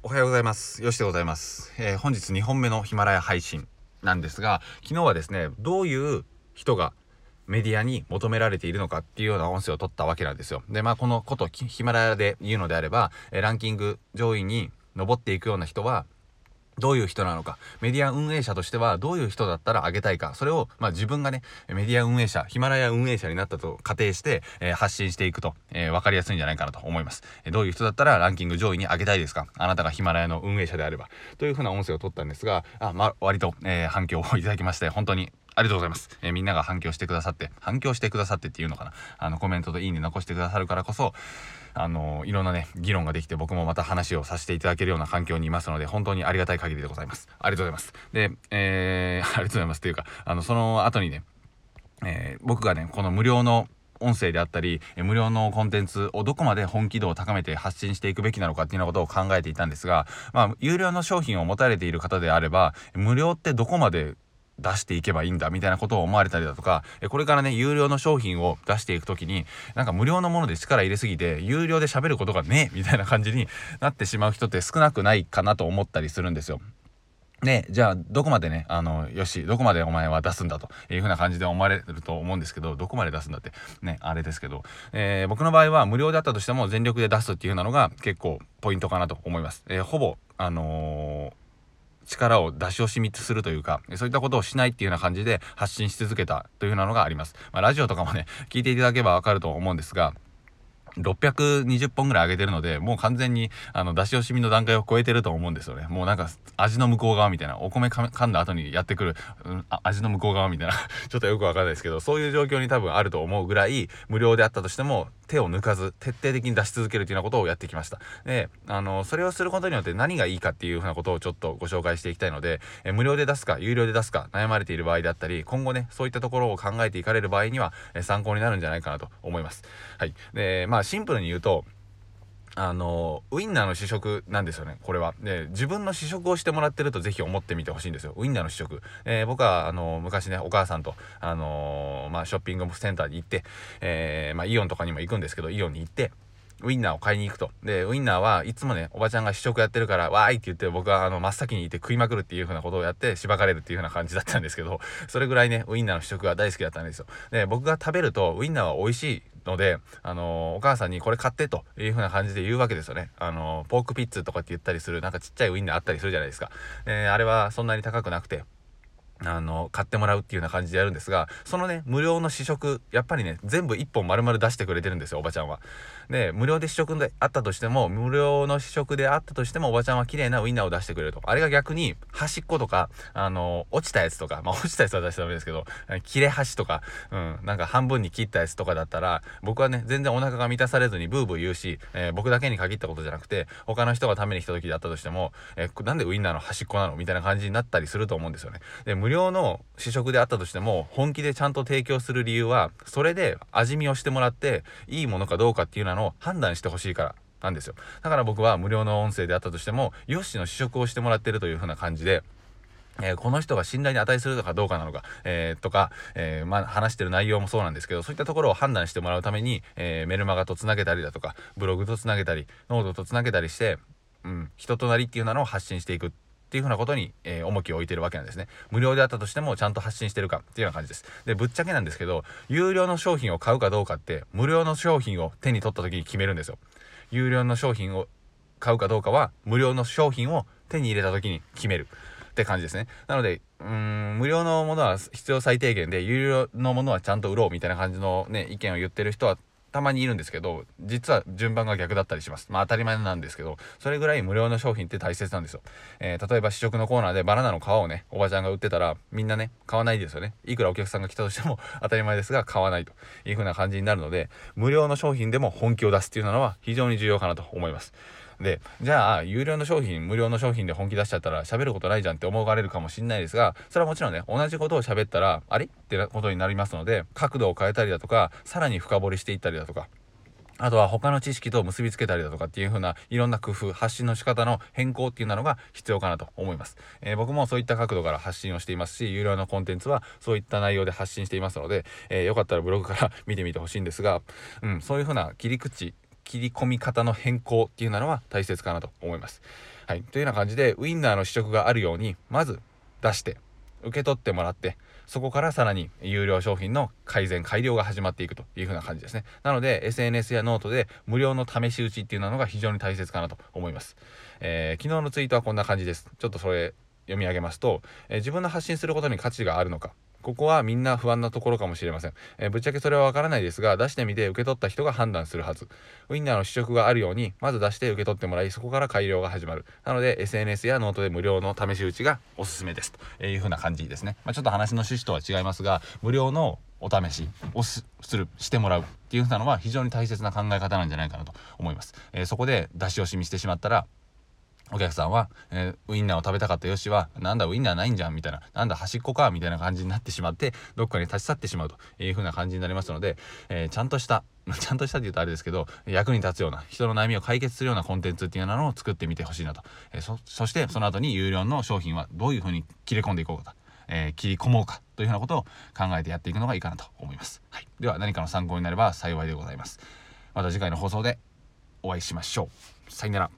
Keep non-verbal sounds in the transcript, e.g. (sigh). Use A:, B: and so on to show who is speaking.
A: おはようございます。よしでございます。えー、本日2本目のヒマラヤ配信なんですが、昨日はですね、どういう人がメディアに求められているのかっていうような音声を取ったわけなんですよ。で、まあ、このことヒマラヤで言うのであれば、えランキング上位に上っていくような人は、どういう人なのか、メディア運営者としてはどういう人だったらあげたいか、それを、まあ、自分がね、メディア運営者、ヒマラヤ運営者になったと仮定して、えー、発信していくと、えー、分かりやすいんじゃないかなと思います、えー、どういう人だったらランキング上位に上げたいですかあなたがヒマラヤの運営者であれば。というふうな音声を取ったんですが、あ、まあ、割と、え反響をいただきまして、本当にありがとうございます。えー、みんなが反響してくださって、反響してくださってっていうのかな。あの、コメントといいね残してくださるからこそ、あの、いろんなね、議論ができて僕もまた話をさせていただけるような環境にいますので、本当にありがたい限りでございます。ありがとうございます。で、えー、(laughs) ありがとうございますっていうか、あの、その後にね、えー、僕がね、この無料の音声であったり、無料のコンテンツをどこまで本気度を高めて発信していくべきなのかっていうようなことを考えていたんですが、まあ、有料の商品を持たれている方であれば、無料ってどこまで出していけばいいんだみたいなことを思われたりだとか、これからね、有料の商品を出していくときに、なんか無料のもので力入れすぎて、有料で喋ることがねえみたいな感じになってしまう人って少なくないかなと思ったりするんですよ。で、じゃあ、どこまでね、あの、よし、どこまでお前は出すんだというふうな感じで思われると思うんですけど、どこまで出すんだって、ね、あれですけど、えー、僕の場合は無料であったとしても全力で出すっていう風なのが結構ポイントかなと思います。えー、ほぼ、あのー力を出し惜しみするというか、そういったことをしないっていうような感じで発信し続けたというようなのがあります。まあ、ラジオとかもね、聞いていただければわかると思うんですが、620本ぐらい上げてるので、もう完全に、あの、出し惜しみの段階を超えてると思うんですよね。もうなんか、味の向こう側みたいな、お米噛んだ後にやってくる、うん、味の向こう側みたいな (laughs) ちょっとよくわかんないですけど、そういう状況に多分あると思うぐらい、無料であったとしても、手を抜かず、徹底的に出し続けるというようなことをやってきました。で、あの、それをすることによって何がいいかっていうふうなことをちょっとご紹介していきたいので、え無料で出すか、有料で出すか、悩まれている場合であったり、今後ね、そういったところを考えていかれる場合には、え参考になるんじゃないかなと思います。はい。で、まあ、シンプルに言うと、あの、ウインナーの試食なんですよね、これは。で、自分の試食をしてもらってるとぜひ思ってみてほしいんですよ。ウインナーの試食。えー、僕は、あの、昔ね、お母さんと、あのまあ、ショッピングセンターに行って、えー、まあ、イオンとかにも行くんですけど、イオンに行って、ウインナーを買いに行くと。で、ウインナーはいつもね、おばちゃんが試食やってるから、わーいって言って僕はあの、真っ先にいて食いまくるっていう風なことをやって、しばかれるっていう風な感じだったんですけど、それぐらいね、ウインナーの試食が大好きだったんですよ。で、僕が食べると、ウインナーは美味しいので、あのー、お母さんにこれ買ってという風な感じで言うわけですよね。あのー、ポークピッツとかって言ったりする、なんかちっちゃいウインナーあったりするじゃないですか。えー、あれはそんなに高くなくて、あの、買ってもらうっていうような感じでやるんですが、そのね、無料の試食、やっぱりね、全部1本丸々出してくれてるんですよ、おばちゃんは。で、無料で試食であったとしても、無料の試食であったとしても、おばちゃんは綺麗なウインナーを出してくれると。あれが逆に、端っことか、あの、落ちたやつとか、まあ、落ちたやつは出しちゃダメですけど、切れ端とか、うん、なんか半分に切ったやつとかだったら、僕はね、全然お腹が満たされずにブーブー言うし、えー、僕だけに限ったことじゃなくて、他の人が食べに来た時だったとしても、えー、なんでウインナーの端っこなの？みたいな感じになったりすると思うんですよね。で、無料の試食であったとしても本気でちゃんと提供する理由はそれで味見をしてもらっていいものかどうかっていうのを判断してほしいからなんですよ。だから僕は無料の音声であったとしてもヨッシーの試食をしてもらってるという風な感じでえー、この人が信頼に値するのかどうかなのか、えー、とか、えー、まあ、話してる内容もそうなんですけど、そういったところを判断してもらうために、え、メルマガと繋げたりだとか、ブログと繋げたり、ノートと繋げたりして、うん、人となりっていうのを発信していく。っっていうふうなことに、えー、重きを置いてるわけなんですね。無料であったとしてもちゃんと発信してるかっていうような感じです。で、ぶっちゃけなんですけど、有料の商品を買うかどうかって、無料の商品を手に取った時に決めるんですよ。有料の商品を買うかどうかは、無料の商品を手に入れた時に決める。って感じですね。なので、うん、無料のものは必要最低限で、有料のものはちゃんと売ろうみたいな感じのね、意見を言ってる人はたまにいるんですけど、実は順番が逆だったりします。まあ当たり前なんですけど、それぐらい無料の商品って大切なんですよ。えー、例えば試食のコーナーでバナナの皮をね、おばちゃんが売ってたら、みんなね、買わないですよね。いくらお客さんが来たとしても (laughs) 当たり前ですが、買わないという風な感じになるので、無料の商品でも本気を出すっていうのは非常に重要かなと思います。で、じゃあ、有料の商品、無料の商品で本気出しちゃったら喋ることないじゃんって思われるかもしんないですが、それはもちろんね、同じことを喋ったら、あれってことになりますので、角度を変えたりだとか、さらに深掘りしていったりだとか、あとは他の知識と結びつけたりだとかっていう風ないろんな工夫、発信の仕方の変更っていうのが必要かなと思います。えー、僕もそういった角度から発信をしていますし、有料のコンテンツはそういった内容で発信していますので、えー、よかったらブログから見てみてほしいんですが、うん、そういう風な切り口、切り込み方の変更っていうのは大切かなと思います。はい、というような感じでウインナーの試食があるようにまず出して受け取ってもらってそこからさらに有料商品の改善改良が始まっていくという風な感じですね。なので SNS やノートで無料の試し打ちっていうのが非常に大切かなと思います、えー、昨日のツイートはこんな感じです。ちょっとそれ読み上げますと、えー、自分の発信することに価値があるのかここはみんな不安なところかもしれません。えー、ぶっちゃけそれはわからないですが、出してみて受け取った人が判断するはず。ウインナーの試食があるように、まず出して受け取ってもらい、そこから改良が始まる。なので、SNS やノートで無料の試し打ちがおすすめです。というふうな感じですね。まあ、ちょっと話の趣旨とは違いますが、無料のお試しをするしてもらうっていうふうなのは非常に大切な考え方なんじゃないかなと思います。えー、そこで出し惜しみしてしまったらお客さんは、えー、ウインナーを食べたかったよしは、なんだウインナーないんじゃんみたいな、なんだ端っこかみたいな感じになってしまって、どっかに立ち去ってしまうという風な感じになりますので、えー、ちゃんとした、(laughs) ちゃんとしたって言うとあれですけど、役に立つような、人の悩みを解決するようなコンテンツっていうのを作ってみてほしいなと。えー、そ、そしてその後に有料の商品はどういう風に切れ込んでいこうかと。えー、切り込もうかというふうなことを考えてやっていくのがいいかなと思います。はい。では何かの参考になれば幸いでございます。また次回の放送でお会いしましょう。さよなら。